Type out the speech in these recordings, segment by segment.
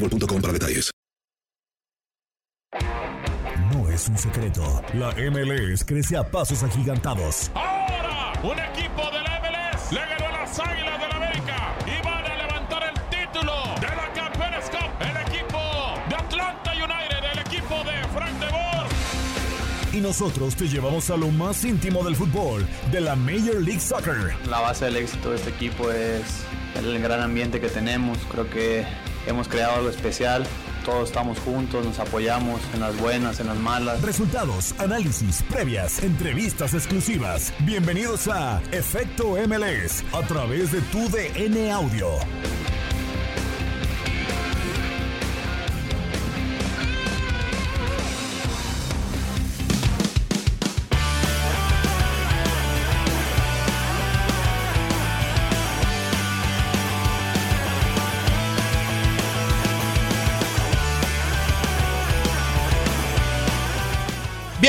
boostmobile.com para detalles. No es un secreto. La MLS crece a pasos agigantados. Ahora, un equipo de la MLS le ganó a las Águilas del América y van a levantar el título de la Campeones Cup. El equipo de Atlanta United, el equipo de Frank de Boer. Y nosotros te llevamos a lo más íntimo del fútbol, de la Major League Soccer. La base del éxito de este equipo es el gran ambiente que tenemos. Creo que hemos creado algo especial. Todos estamos juntos, nos apoyamos en las buenas, en las malas. Resultados, análisis, previas, entrevistas exclusivas. Bienvenidos a Efecto MLS a través de tu DN Audio.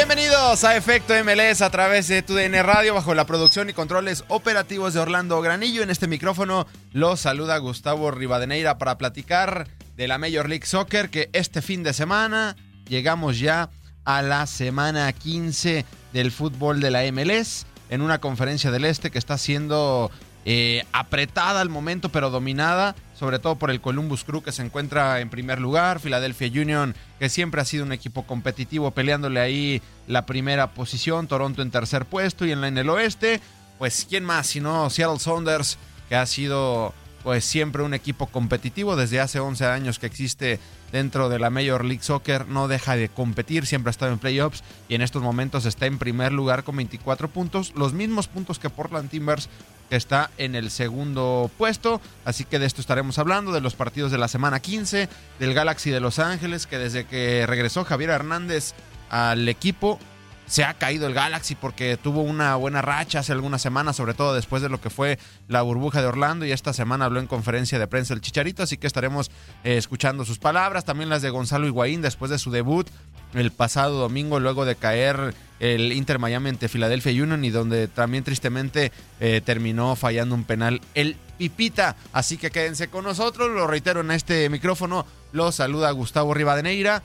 Bienvenidos a Efecto MLS a través de TUDN Radio bajo la producción y controles operativos de Orlando Granillo. En este micrófono los saluda Gustavo Rivadeneira para platicar de la Major League Soccer que este fin de semana llegamos ya a la semana 15 del fútbol de la MLS en una conferencia del Este que está siendo eh, apretada al momento pero dominada sobre todo por el Columbus Crew que se encuentra en primer lugar, Philadelphia Union que siempre ha sido un equipo competitivo peleándole ahí la primera posición, Toronto en tercer puesto y en, la, en el oeste, pues quién más sino Seattle Saunders que ha sido pues siempre un equipo competitivo desde hace 11 años que existe dentro de la Major League Soccer, no deja de competir, siempre ha estado en playoffs y en estos momentos está en primer lugar con 24 puntos, los mismos puntos que Portland Timbers que está en el segundo puesto. Así que de esto estaremos hablando, de los partidos de la semana 15, del Galaxy de Los Ángeles, que desde que regresó Javier Hernández al equipo, se ha caído el Galaxy porque tuvo una buena racha hace algunas semanas, sobre todo después de lo que fue la burbuja de Orlando y esta semana habló en conferencia de prensa el Chicharito, así que estaremos eh, escuchando sus palabras, también las de Gonzalo Higuaín después de su debut el pasado domingo luego de caer el Inter Miami ante Philadelphia Union y donde también tristemente eh, terminó fallando un penal el Pipita. Así que quédense con nosotros, lo reitero en este micrófono, lo saluda Gustavo Rivadeneira.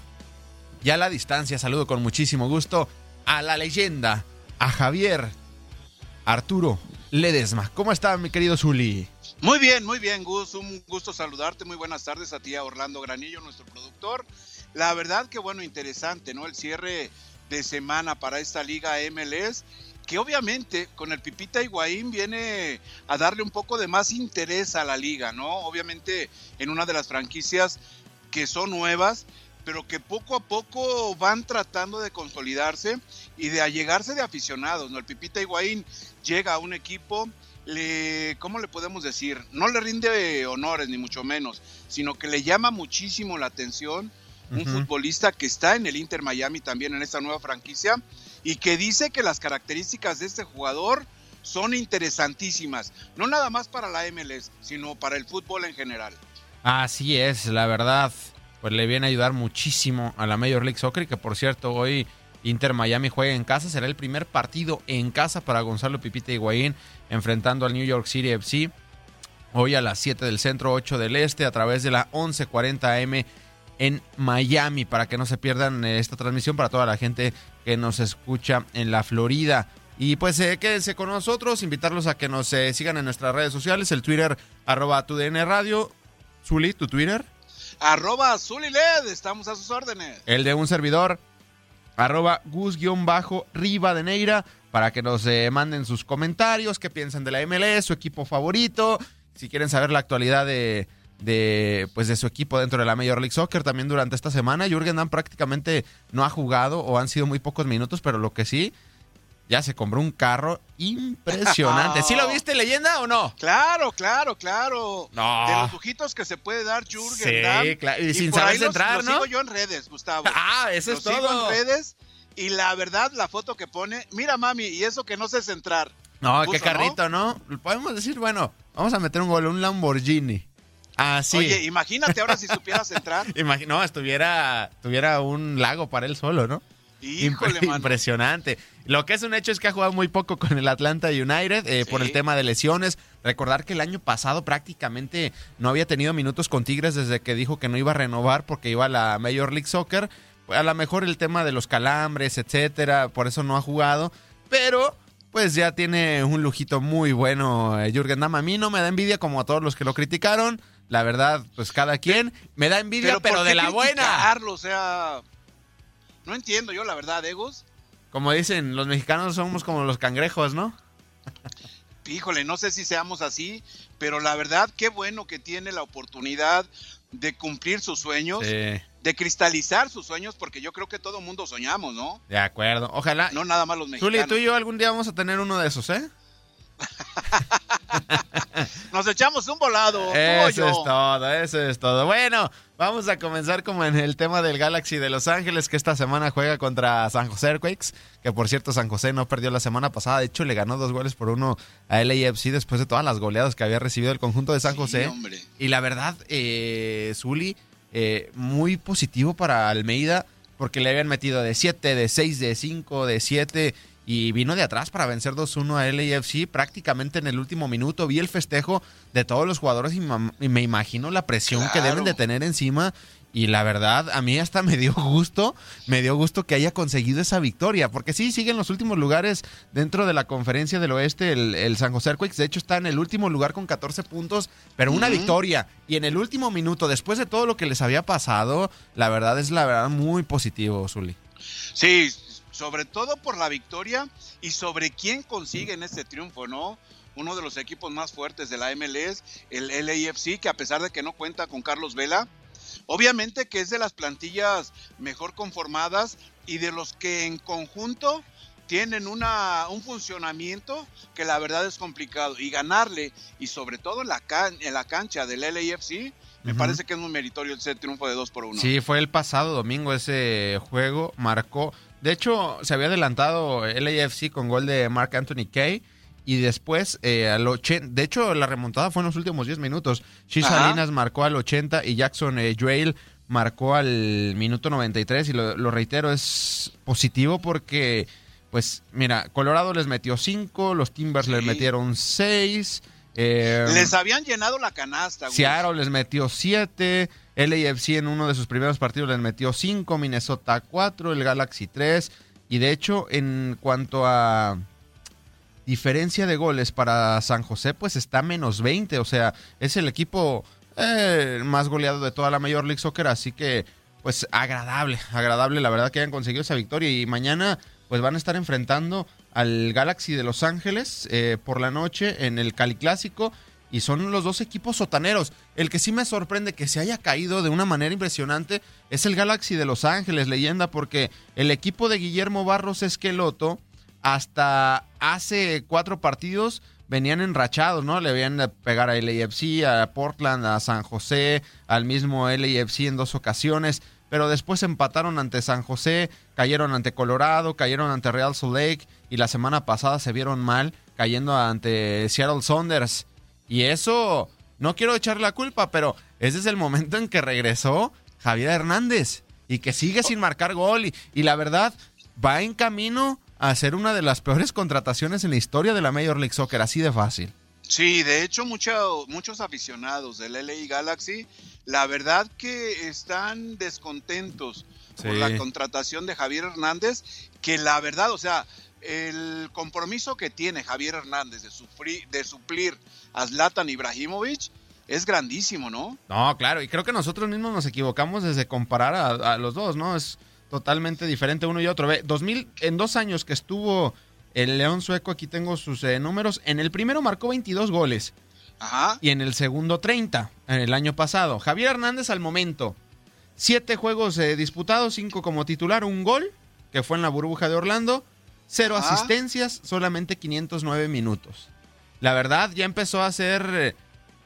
Y a la distancia saludo con muchísimo gusto a la leyenda, a Javier Arturo Ledesma. ¿Cómo está mi querido Zuli? Muy bien, muy bien, Gus. Un gusto saludarte. Muy buenas tardes a ti, Orlando Granillo, nuestro productor. La verdad que bueno, interesante, ¿no? El cierre de semana para esta liga MLS, que obviamente con el Pipita Higuaín viene a darle un poco de más interés a la liga, ¿no? Obviamente en una de las franquicias que son nuevas, pero que poco a poco van tratando de consolidarse y de allegarse de aficionados, ¿no? El Pipita Higuaín llega a un equipo le, ¿cómo le podemos decir? No le rinde honores, ni mucho menos, sino que le llama muchísimo la atención un futbolista que está en el Inter Miami también en esta nueva franquicia y que dice que las características de este jugador son interesantísimas, no nada más para la MLS, sino para el fútbol en general. Así es, la verdad, pues le viene a ayudar muchísimo a la Major League Soccer, que por cierto hoy Inter Miami juega en casa, será el primer partido en casa para Gonzalo Pipita Higuaín enfrentando al New York City FC. Hoy a las 7 del centro, 8 del este, a través de la 11:40 AM en Miami, para que no se pierdan eh, esta transmisión para toda la gente que nos escucha en la Florida. Y pues eh, quédense con nosotros, invitarlos a que nos eh, sigan en nuestras redes sociales, el Twitter arroba tu DN Radio. Zuli, tu Twitter. Arroba Zuliled, estamos a sus órdenes. El de un servidor, arroba gus-rivadeneira, para que nos eh, manden sus comentarios, qué piensan de la MLS, su equipo favorito, si quieren saber la actualidad de, de, pues de su equipo dentro de la Major League Soccer también durante esta semana. Jürgen Damm prácticamente no ha jugado o han sido muy pocos minutos, pero lo que sí, ya se compró un carro impresionante. ¿Sí lo viste, leyenda, o no? Claro, claro, claro. No. De los lujitos que se puede dar Jürgen Sí, Damm. claro, y sin saber los- los ¿no? sigo yo en redes, Gustavo. Ah, eso es Los sigo todo. en redes y la verdad, la foto que pone, mira mami, y eso que no sé centrar. No, Puso, qué carrito, ¿no? Podemos decir, bueno, vamos a meter un gol, un Lamborghini. Ah, sí. Oye, imagínate ahora si supieras centrar. Imagi- no, estuviera, tuviera un lago para él solo, ¿no? Híjole, Impre- mano. Impresionante. Lo que es un hecho es que ha jugado muy poco con el Atlanta United eh, por el tema de lesiones. Recordar que el año pasado prácticamente no había tenido minutos con Tigres desde que dijo que no iba a renovar porque iba a la Major League Soccer. A lo mejor el tema de los calambres, etcétera, por eso no ha jugado. Pero pues ya tiene un lujito muy bueno eh, Jürgen Damm. A mí no me da envidia como a todos los que lo criticaron. La verdad, pues cada quien me da envidia, pero, ¿por de la buena. O sea, no entiendo yo la verdad, Egos. Como dicen, los mexicanos somos como los cangrejos, ¿no? Híjole, no sé si seamos así, pero la verdad, qué bueno que tiene la oportunidad de cumplir sus sueños, Sí, de cristalizar sus sueños, porque yo creo que todo mundo soñamos, ¿no? de acuerdo. Ojalá. No nada más los Zuli, mexicanos. tú y yo algún día vamos a tener uno de esos, ¿eh? Nos echamos un volado. Eso es todo, eso es todo. Bueno, vamos a comenzar como en el tema del Galaxy de Los Ángeles, que esta semana juega contra San José Earthquakes, que por cierto San José no perdió la semana pasada, de hecho le ganó dos goles por uno a LAFC después de todas las goleadas que había recibido el conjunto de San José. Y la verdad, eh, Zuli, eh, muy positivo para Almeida, porque le habían metido de 7, de 6, de 5, de 7, y vino de atrás para vencer 2-1 a LAFC prácticamente en el último minuto. Vi el festejo de todos los jugadores y, me imagino la presión que deben de tener encima. Y la verdad, a mí hasta me dio gusto, me dio gusto que haya conseguido esa victoria, porque sí, sigue en los últimos lugares dentro de la conferencia del oeste el, el San José Earthquakes. De hecho, está en el último lugar con 14 puntos, pero una victoria. Y en el último minuto, después de todo lo que les había pasado, la verdad es la verdad muy positivo, Zuli. Sí, sobre todo por la victoria y sobre quién consiguen este triunfo, ¿no? Uno de los equipos más fuertes de la MLS, el LAFC, que a pesar de que no cuenta con Carlos Vela, obviamente que es de las plantillas mejor conformadas y de los que en conjunto tienen una, un funcionamiento que la verdad es complicado. Y ganarle, y sobre todo en la, can- en la cancha del LAFC, me parece que es muy meritorio ese triunfo de 2 por 1. Sí, fue el pasado domingo ese juego, marcó. De hecho, se había adelantado el AFC con gol de Mark Anthony Kay. Y después, eh, al 80, de hecho, la remontada fue en los últimos 10 minutos. Ajá. Salinas marcó al 80 y Jackson eh, Drail marcó al minuto 93. Y lo, lo reitero, es positivo porque, pues, mira, Colorado les metió 5, los Timbers les metieron 6. Eh, Les habían llenado la canasta, güey. Seattle les metió 7, LAFC en uno de sus primeros partidos les metió 5, Minnesota 4, el Galaxy 3. Y de hecho, en cuanto a diferencia de goles para San José, pues está menos 20. O sea, es el equipo eh, más goleado de toda la Major League Soccer. Así que, pues agradable, agradable la verdad que hayan conseguido esa victoria. Y mañana, pues van a estar enfrentando al Galaxy de Los Ángeles eh, por la noche en el Cali Clásico. Y son los dos equipos sotaneros. El que sí me sorprende que se haya caído de una manera impresionante es el Galaxy de Los Ángeles, leyenda, porque el equipo de Guillermo Barros Esqueloto hasta hace cuatro partidos venían enrachados, ¿no? Le habían de pegar a LAFC, a Portland, a San José, al mismo LAFC en dos ocasiones, pero después empataron ante San José, cayeron ante Colorado, cayeron ante Real Salt Lake y la semana pasada se vieron mal cayendo ante Seattle Saunders. Y eso, no quiero echarle la culpa, pero ese es el momento en que regresó Javier Hernández y que sigue sin marcar gol y, y la verdad va en camino a ser una de las peores contrataciones en la historia de la Major League Soccer, así de fácil. Sí, de hecho mucho- muchos aficionados del LA Galaxy, la verdad que están descontentos por Sí. la contratación de Javier Hernández, que la verdad, o sea, el compromiso que tiene Javier Hernández de, sufrir, de suplir a Zlatan Ibrahimovic es grandísimo, ¿no? No, claro, y creo que nosotros mismos nos equivocamos desde comparar a, a los dos, ¿no? Es totalmente diferente uno y otro. Ve, 2000, en dos años que estuvo el León Sueco, aquí tengo sus eh, números. En el primero marcó 22 goles Ajá. y en el segundo 30, en el año pasado. Javier Hernández al momento, siete juegos eh, disputados, cinco como titular, un gol, que fue en la burbuja de Orlando, cero asistencias, solamente 509 minutos. La verdad, ya empezó a ser eh,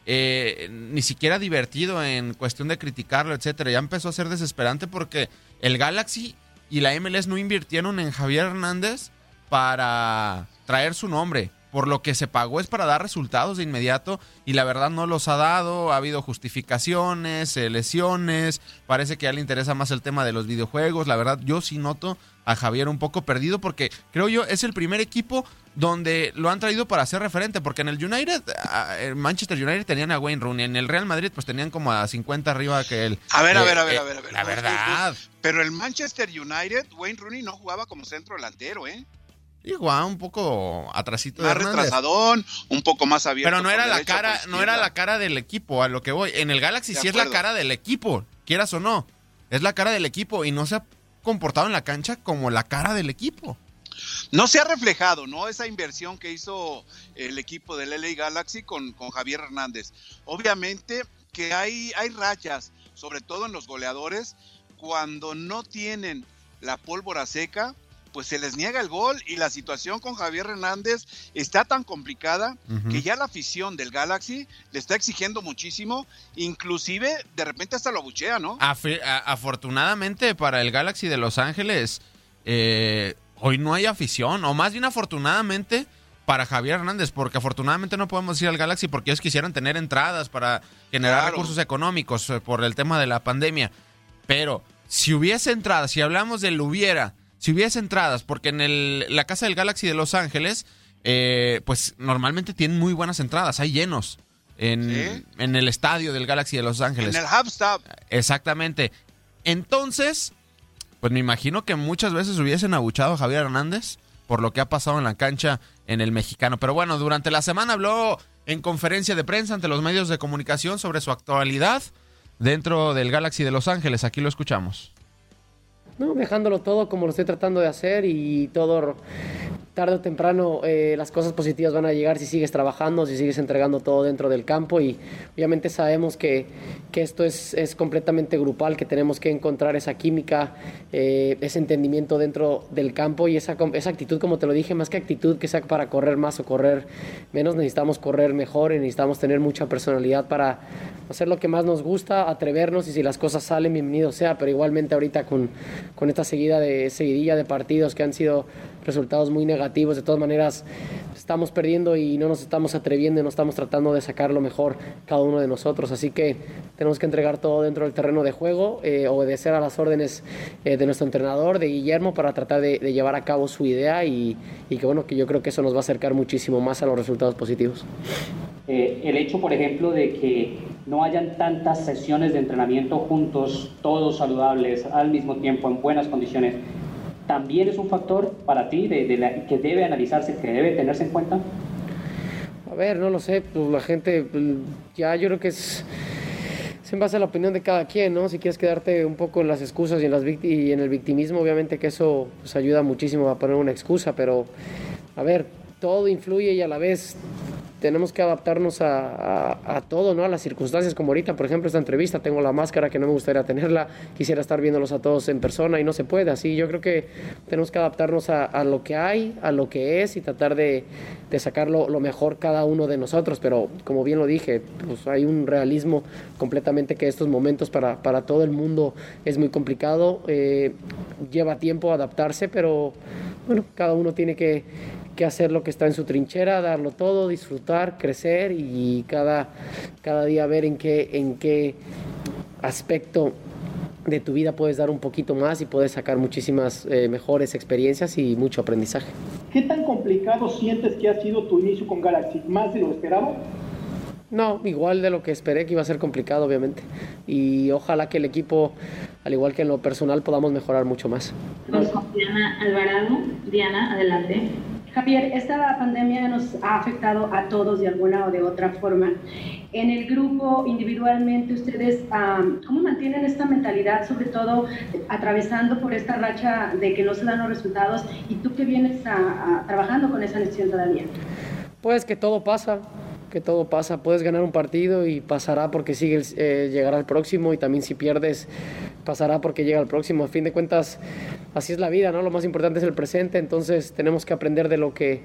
eh, ni siquiera divertido en cuestión de criticarlo, etcétera. Ya empezó a ser desesperante porque el Galaxy y la MLS no invirtieron en Javier Hernández para traer su nombre. Por lo que se pagó es para dar resultados de inmediato y la verdad no los ha dado. Ha habido justificaciones, eh, lesiones. Parece que a él le interesa más el tema de los videojuegos. La verdad, yo sí noto a Javier un poco perdido porque creo yo es el primer equipo donde lo han traído para ser referente. Porque en el United, en Manchester United tenían a Wayne Rooney. En el Real Madrid, pues tenían como a 50 arriba que él. A ver, a Eh, ver, a ver, eh, a ver, a ver. La No, verdad. Pero el Manchester United, Wayne Rooney no jugaba como centro delantero, ¿eh? Igual, un poco atrasito Más retrasadón, un poco más abierto. Pero no era la cara, no era la cara del equipo, a lo que voy. En el Galaxy De sí es la cara del equipo, quieras o no. Es la cara del equipo y no se ha comportado en la cancha como la cara del equipo. No se ha reflejado, ¿no? Esa inversión que hizo el equipo del LA Galaxy con, con Javier Hernández. Obviamente que hay, hay rachas, sobre todo en los goleadores, cuando no tienen la pólvora seca, pues se les niega el gol y la situación con Javier Hernández está tan complicada que ya la afición del Galaxy le está exigiendo muchísimo, inclusive de repente hasta lo abuchea, ¿no? Afortunadamente para el Galaxy de Los Ángeles, eh, hoy no hay afición, o más bien afortunadamente para Javier Hernández, porque afortunadamente no podemos ir al Galaxy porque ellos quisieran tener entradas para generar Claro. recursos económicos eh, por el tema de la pandemia. Pero si hubiese entradas, si hablamos del hubiera, si hubiese entradas, porque en el- la casa del Galaxy de Los Ángeles, eh, pues normalmente tienen muy buenas entradas, hay llenos en, Sí. en el estadio del Galaxy de Los Ángeles. En el Hubstop. Exactamente. Entonces, pues me imagino que muchas veces hubiesen abuchado a Javier Hernández por lo que ha pasado en la cancha en el mexicano. Pero bueno, durante la semana habló en conferencia de prensa ante los medios de comunicación sobre su actualidad dentro del Galaxy de Los Ángeles. Aquí lo escuchamos. No, dejándolo todo como lo estoy tratando de hacer y todo tarde o temprano eh, las cosas positivas van a llegar si sigues trabajando, si sigues entregando todo dentro del campo. Y obviamente sabemos que, que esto es, es completamente grupal, que tenemos que encontrar esa química, eh, ese entendimiento dentro del campo y esa, esa actitud, como te lo dije, más que actitud que sea para correr más o correr menos, necesitamos correr mejor y necesitamos tener mucha personalidad para hacer lo que más nos gusta, atrevernos y si las cosas salen, bienvenido sea, pero igualmente ahorita con, con esta seguida de, seguidilla de partidos que han sido resultados muy negativos, de todas maneras estamos perdiendo y no nos estamos atreviendo y no estamos tratando de sacar lo mejor cada uno de nosotros, así que tenemos que entregar todo dentro del terreno de juego, eh, obedecer a las órdenes eh, de nuestro entrenador, de Guillermo, para tratar de, de llevar a cabo su idea y, y que bueno, que yo creo que eso nos va a acercar muchísimo más a los resultados positivos. Eh, el hecho, por ejemplo, de que no hayan tantas sesiones de entrenamiento juntos, todos saludables, al mismo tiempo, en buenas condiciones, también es un factor para ti de, de la- que debe analizarse, que debe tenerse en cuenta. A ver, no lo sé, pues la gente, pues, ya yo creo que es, es en base a la opinión de cada quien, ¿no? Si quieres quedarte un poco en las excusas y en, las y en el victimismo, obviamente que eso pues, ayuda muchísimo a poner una excusa, pero a ver, todo influye y a la vez tenemos que adaptarnos a, todo, ¿no? A las circunstancias, como ahorita, por ejemplo, esta entrevista, tengo la máscara que no me gustaría tenerla, quisiera estar viéndolos a todos en persona y no se puede. Así yo creo que tenemos que adaptarnos a, lo que hay, a lo que es y tratar de, sacar lo, mejor cada uno de nosotros. Pero como bien lo dije, pues hay un realismo completamente que estos momentos para, todo el mundo es muy complicado. Eh, lleva tiempo adaptarse, pero bueno, cada uno tiene que hacer lo que está en su trinchera, darlo todo, disfrutar, crecer y cada, cada día ver en qué, en qué aspecto de tu vida puedes dar un poquito más y puedes sacar muchísimas eh, mejores experiencias y mucho aprendizaje. ¿Qué tan complicado sientes que ha sido tu inicio con Galaxy? ¿Más de lo esperado? No, igual de lo que esperé que iba a ser complicado, obviamente. Y ojalá que el equipo, al igual que en lo personal, podamos mejorar mucho más. Diana Alvarado. Diana, adelante. Javier, esta pandemia nos ha afectado a todos de alguna o de otra forma. En el grupo, individualmente, ustedes, ¿cómo mantienen esta mentalidad, sobre todo atravesando por esta racha de que no se dan los resultados y tú que vienes trabajando con esa necesidad todavía? Pues que todo pasa, que todo pasa. Puedes ganar un partido y pasará porque sigue, eh, llegará el próximo y también si pierdes pasará porque llega el próximo. A fin de cuentas, así es la vida, ¿no? Lo más importante es el presente, entonces tenemos que aprender de lo que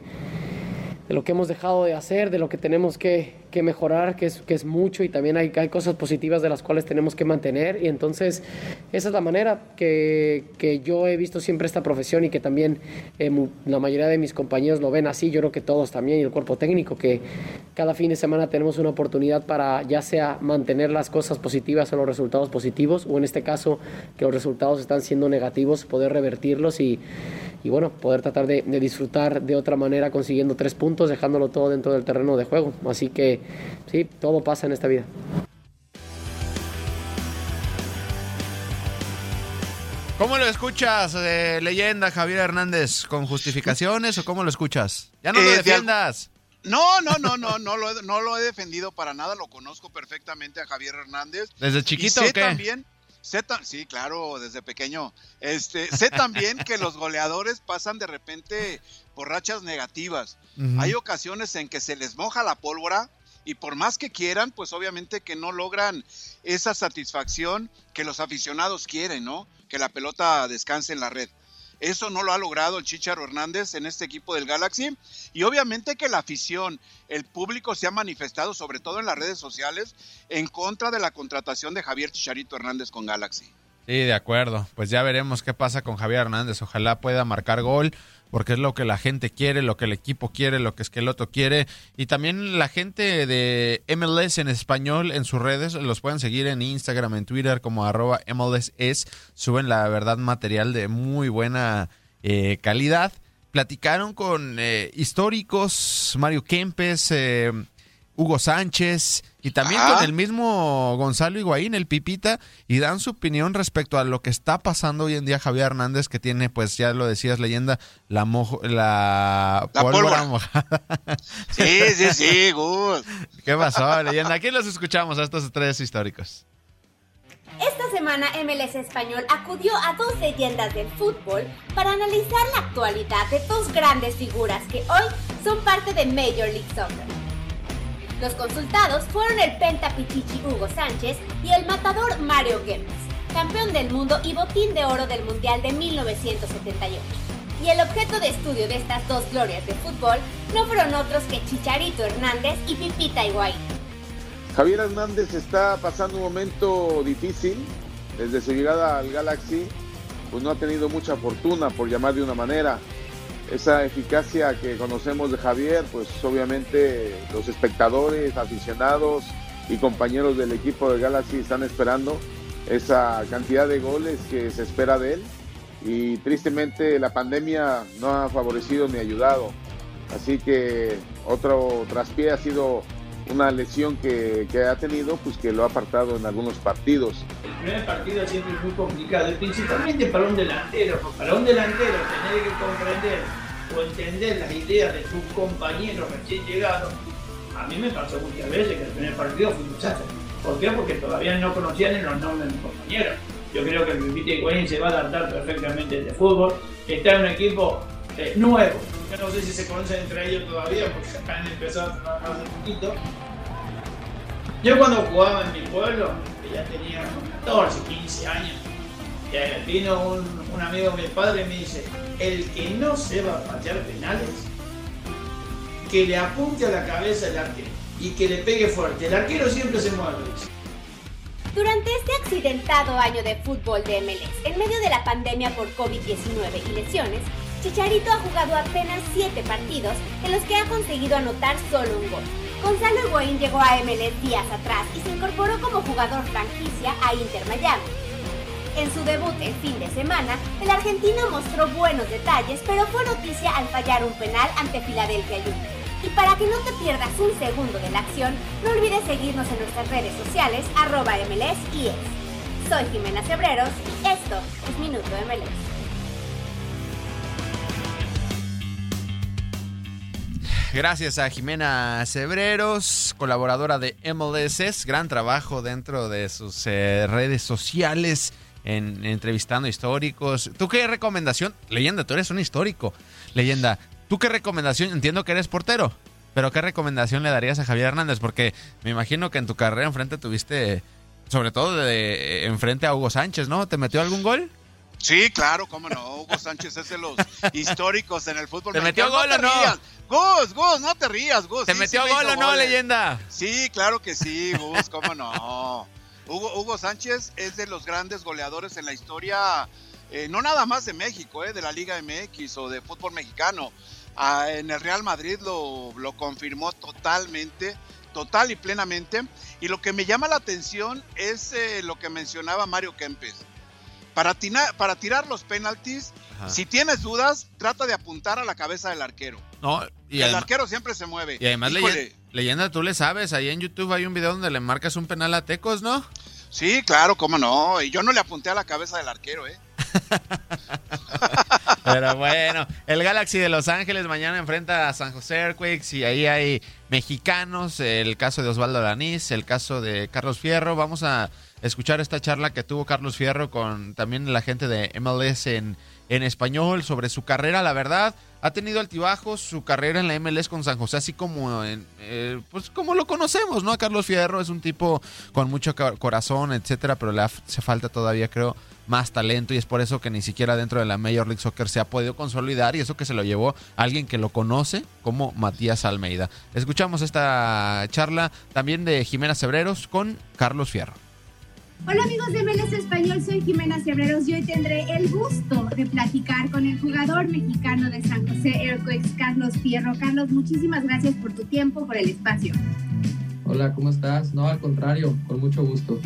de lo que hemos dejado de hacer, de lo que tenemos que, que mejorar, que es, que es mucho y también hay, hay, cosas positivas de las cuales tenemos que mantener y entonces esa es la manera que, que yo he visto siempre esta profesión y que también eh, la mayoría de mis compañeros lo ven así, yo creo que todos también y el cuerpo técnico, que cada fin de semana tenemos una oportunidad para ya sea mantener las cosas positivas o los resultados positivos o en este caso que los resultados están siendo negativos, poder revertirlos y y bueno, poder tratar de, disfrutar de otra manera consiguiendo tres puntos, dejándolo todo dentro del terreno de juego. Así que sí, todo pasa en esta vida. ¿Cómo lo escuchas, eh, leyenda Javier Hernández? ¿Con justificaciones o cómo lo escuchas? Ya no lo eh, defiendas. No, no, no, no, no lo, he, no lo he defendido para nada, lo conozco perfectamente a Javier Hernández. ¿Desde chiquito o qué? también, Sé sí, claro, desde pequeño. Este, sé también que los goleadores pasan de repente por rachas negativas. Hay ocasiones en que se les moja la pólvora y por más que quieran, pues obviamente que no logran esa satisfacción que los aficionados quieren, ¿no? Que la pelota descanse en la red. Eso no lo ha logrado el Chicharo Hernández en este equipo del Galaxy. Y obviamente que la afición, el público se ha manifestado, sobre todo en las redes sociales, en contra de la contratación de Javier Chicharito Hernández con Galaxy. Sí, de acuerdo. Pues ya veremos qué pasa con Javier Hernández. Ojalá pueda marcar gol porque es lo que la gente quiere, lo que el equipo quiere, lo que Esqueloto quiere. Y también la gente de MLS en español en sus redes, los pueden seguir en Instagram, en Twitter como arroba MLSS. Suben la verdad material de muy buena eh, calidad. Platicaron con eh, históricos, Mario Kempes, eh, Hugo Sánchez y también con el mismo Gonzalo Higuaín, el Pipita, y dan su opinión respecto a lo que está pasando hoy en día Javier Hernández, que tiene, pues ya lo decías, leyenda, la, mojo, la, pólvora, mojada. Sí, sí, sí, Gus. ¿Qué pasó, leyenda? Aquí los escuchamos a estos tres históricos. Esta semana MLS Español acudió a dos leyendas del fútbol para analizar la actualidad de dos grandes figuras que hoy son parte de Major League Soccer. Los consultados fueron el Pichichi Hugo Sánchez y el matador Mario Goetz, campeón del mundo y botín de oro del Mundial de 1978. Y el objeto de estudio de estas dos glorias de fútbol no fueron otros que Chicharito Hernández y Pipita Higuaín. Javier Hernández está pasando un momento difícil. Desde su llegada al Galaxy, pues no ha tenido mucha fortuna, por llamar de una manera esa eficacia que conocemos de Javier, pues obviamente los espectadores, aficionados y compañeros del equipo de Galaxy están esperando esa cantidad de goles que se espera de él y tristemente la pandemia no ha favorecido ni ayudado. Así que otro traspié ha sido una lesión que, ha tenido, pues que lo ha apartado en algunos partidos. El primer partido siempre es muy complicado, principalmente para un delantero. Para un delantero tener que comprender o entender las ideas de sus compañeros recién llegados, a mí me pasó muchas veces que el primer partido fue un desastre. ¿Por qué? Porque todavía no conocían los nombres de mis compañeros. Yo creo que el Pipita Higuaín se va a adaptar perfectamente de fútbol, está en un equipo eh, nuevo, que no sé si se conocen entre ellos todavía, porque han empezado a trabajar hace poquito. Yo cuando jugaba en mi pueblo, que ya tenía 14, 15 años, eh, vino un, un amigo de mi padre y me dice, el que no sepa patear penales, que le apunte a la cabeza el arquero y que le pegue fuerte. El arquero siempre se mueve. Durante este accidentado año de fútbol de MLS, en medio de la pandemia por COVID-19 y lesiones, Chicharito ha jugado apenas 7 partidos en los que ha conseguido anotar solo un gol. Gonzalo Higuaín llegó a MLS días atrás y se incorporó como jugador franquicia a Inter Miami. En su debut el fin de semana, el argentino mostró buenos detalles, pero fue noticia al fallar un penal ante Philadelphia Union. Y para que no te pierdas un segundo de la acción, no olvides seguirnos en nuestras redes sociales, arroba MLS es. Soy Jimena Cebreros y esto es Minuto MLS. Gracias a Jimena Cebreros, colaboradora de MLS. Gran trabajo dentro de sus eh, redes sociales, en, entrevistando históricos. ¿Tú qué recomendación? Leyenda, tú eres un histórico. Leyenda, ¿tú qué recomendación? Entiendo que eres portero, pero ¿qué recomendación le darías a Javier Hernández? Porque me imagino que en tu carrera enfrente tuviste, sobre todo de, enfrente a Hugo Sánchez, ¿no? ¿Te metió algún gol? Sí, claro, cómo no. Hugo Sánchez es de los históricos en el fútbol. ¿Te metió gol o no? Gus, Gus, no te rías, Gus. ¿Te metió gol o no, leyenda? Sí, claro que sí, Gus, cómo no. Hugo, Hugo Sánchez es de los grandes goleadores en la historia, eh, no nada más de México, eh, de la Liga MX o de fútbol mexicano. Ah, en el Real Madrid lo, lo confirmó totalmente, total y plenamente. Y lo que me llama la atención es eh, lo que mencionaba Mario Kempes. Para, para tirar los penaltis, si tienes dudas, trata de apuntar a la cabeza del arquero. No, y el arquero siempre se mueve. Y además, leyenda, leyenda, tú le sabes, ahí en YouTube hay un video donde le marcas un penal a Tecos, ¿no? Sí, claro, cómo no. Y yo no le apunté a la cabeza del arquero, ¿eh? Pero bueno, el Galaxy de Los Ángeles mañana enfrenta a San José Earthquakes y ahí hay mexicanos, el caso de Osvaldo Lanís, el caso de Carlos Fierro. Vamos a escuchar esta charla que tuvo Carlos Fierro con también la gente de MLS en, en español sobre su carrera, la verdad ha tenido altibajos su carrera en la MLS con San José, así como en, eh, pues como lo conocemos, ¿no? Carlos Fierro es un tipo con mucho corazón, etcétera, pero le hace falta todavía, creo, más talento y es por eso que ni siquiera dentro de la Major League Soccer se ha podido consolidar y eso que se lo llevó alguien que lo conoce como Matías Almeida. Escuchamos esta charla también de Jimena Cebreros con Carlos Fierro. Hola amigos de MLS Español, soy Jimena Cebreros y hoy tendré el gusto de platicar con el jugador mexicano de San José Airquakes, Carlos Fierro. Carlos, muchísimas gracias por tu tiempo, por el espacio. Hola, ¿cómo estás? No, al contrario, con mucho gusto.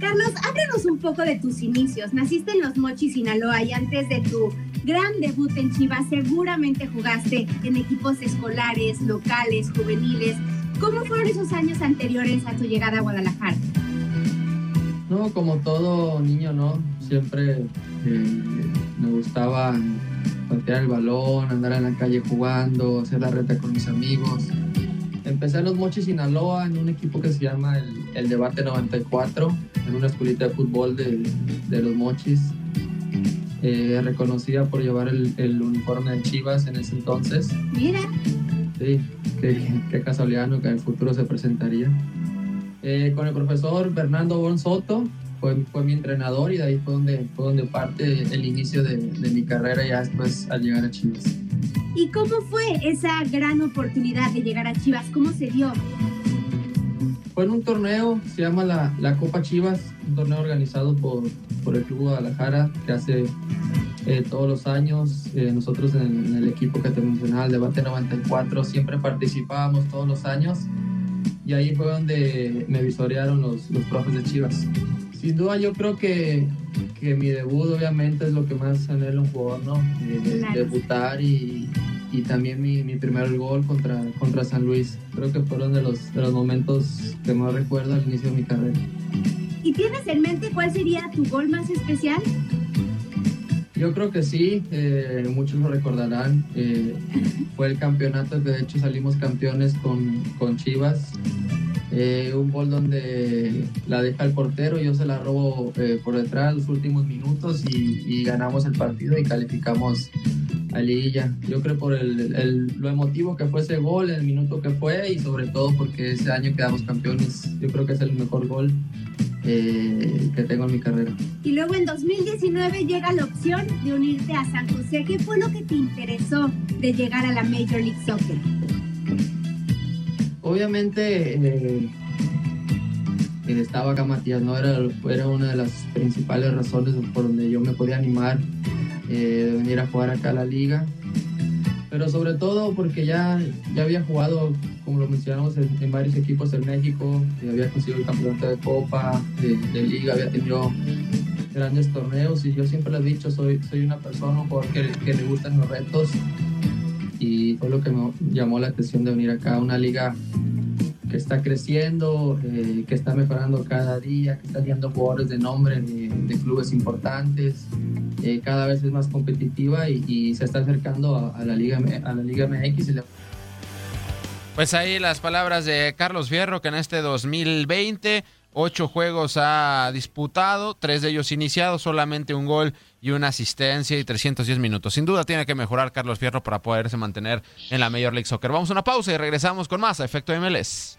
Carlos, háblanos un poco de tus inicios. Naciste en Los Mochis, Sinaloa, y antes de tu gran debut en Chivas, seguramente jugaste en equipos escolares, locales, juveniles. ¿Cómo fueron esos años anteriores a tu llegada a Guadalajara? No, como todo niño, ¿no? Siempre eh, me gustaba patear el balón, andar en la calle jugando, hacer la reta con mis amigos. Empecé en los Mochis, Sinaloa, en un equipo que se llama el, Debate 94, en una escuelita de fútbol de, los Mochis. Eh, reconocida por llevar el, uniforme de Chivas en ese entonces. Mira. Sí, qué, qué casualidad ¿no? que en el futuro se presentaría. Eh, con el profesor Fernando Bonsoto, fue, fue mi entrenador y de ahí fue donde, fue donde parte el inicio de, de mi carrera ya después al llegar a Chivas. ¿Y cómo fue esa gran oportunidad de llegar a Chivas? ¿Cómo se dio? Fue en un torneo, se llama la, la Copa Chivas, un torneo organizado por, por el Club Guadalajara que hace eh, todos los años. Eh, nosotros en, en, el equipo que te mencionaba, el Debate 94, siempre participábamos todos los años y ahí fue donde me visorearon los, los profes de Chivas. Sin duda yo creo que, que mi debut obviamente es lo que más anhela un jugador, ¿no? Debutar y, y también mi, mi, primer gol contra, contra San Luis. Creo que fueron de los, de los momentos que más recuerdo al inicio de mi carrera. ¿Y tienes en mente cuál sería tu gol más especial? Yo creo que sí, eh, muchos lo recordarán. Eh, fue el campeonato de hecho salimos campeones con, con Chivas. Eh, un gol donde la deja el portero, yo se la robo por detrás los últimos minutos y, y, ganamos el partido y calificamos a liguilla. Yo creo por el, el, lo emotivo que fue ese gol, el minuto que fue y sobre todo porque ese año quedamos campeones. Yo creo que es el mejor gol eh, que tengo en mi carrera. Y luego en 2019 llega la opción de unirte a San José. ¿Qué fue lo que te interesó de llegar a la Major League Soccer? Obviamente eh, estaba acá Matías, ¿no? Era, era una de las principales razones por donde yo me podía animar eh, de venir a jugar acá a la liga. Pero sobre todo porque ya, ya había jugado, como lo mencionamos, en, varios equipos en México, y había conseguido el campeonato de Copa, de, Liga, había tenido grandes torneos y yo siempre lo he dicho, soy, soy una persona, un que, que le gustan los retos y fue lo que me llamó la atención de venir acá a una liga que está creciendo, eh, que está mejorando cada día, que está viendo jugadores de nombre de, clubes importantes, eh, cada vez es más competitiva y, se está acercando a, la Liga, a la Liga MX. Pues ahí las palabras de Carlos Fierro, que en este 2020 ocho juegos ha disputado, tres de ellos iniciados, solamente un gol y una asistencia y 310 minutos. Sin duda tiene que mejorar Carlos Fierro para poderse mantener en la Major League Soccer. Vamos a una pausa y regresamos con más a Efecto MLS.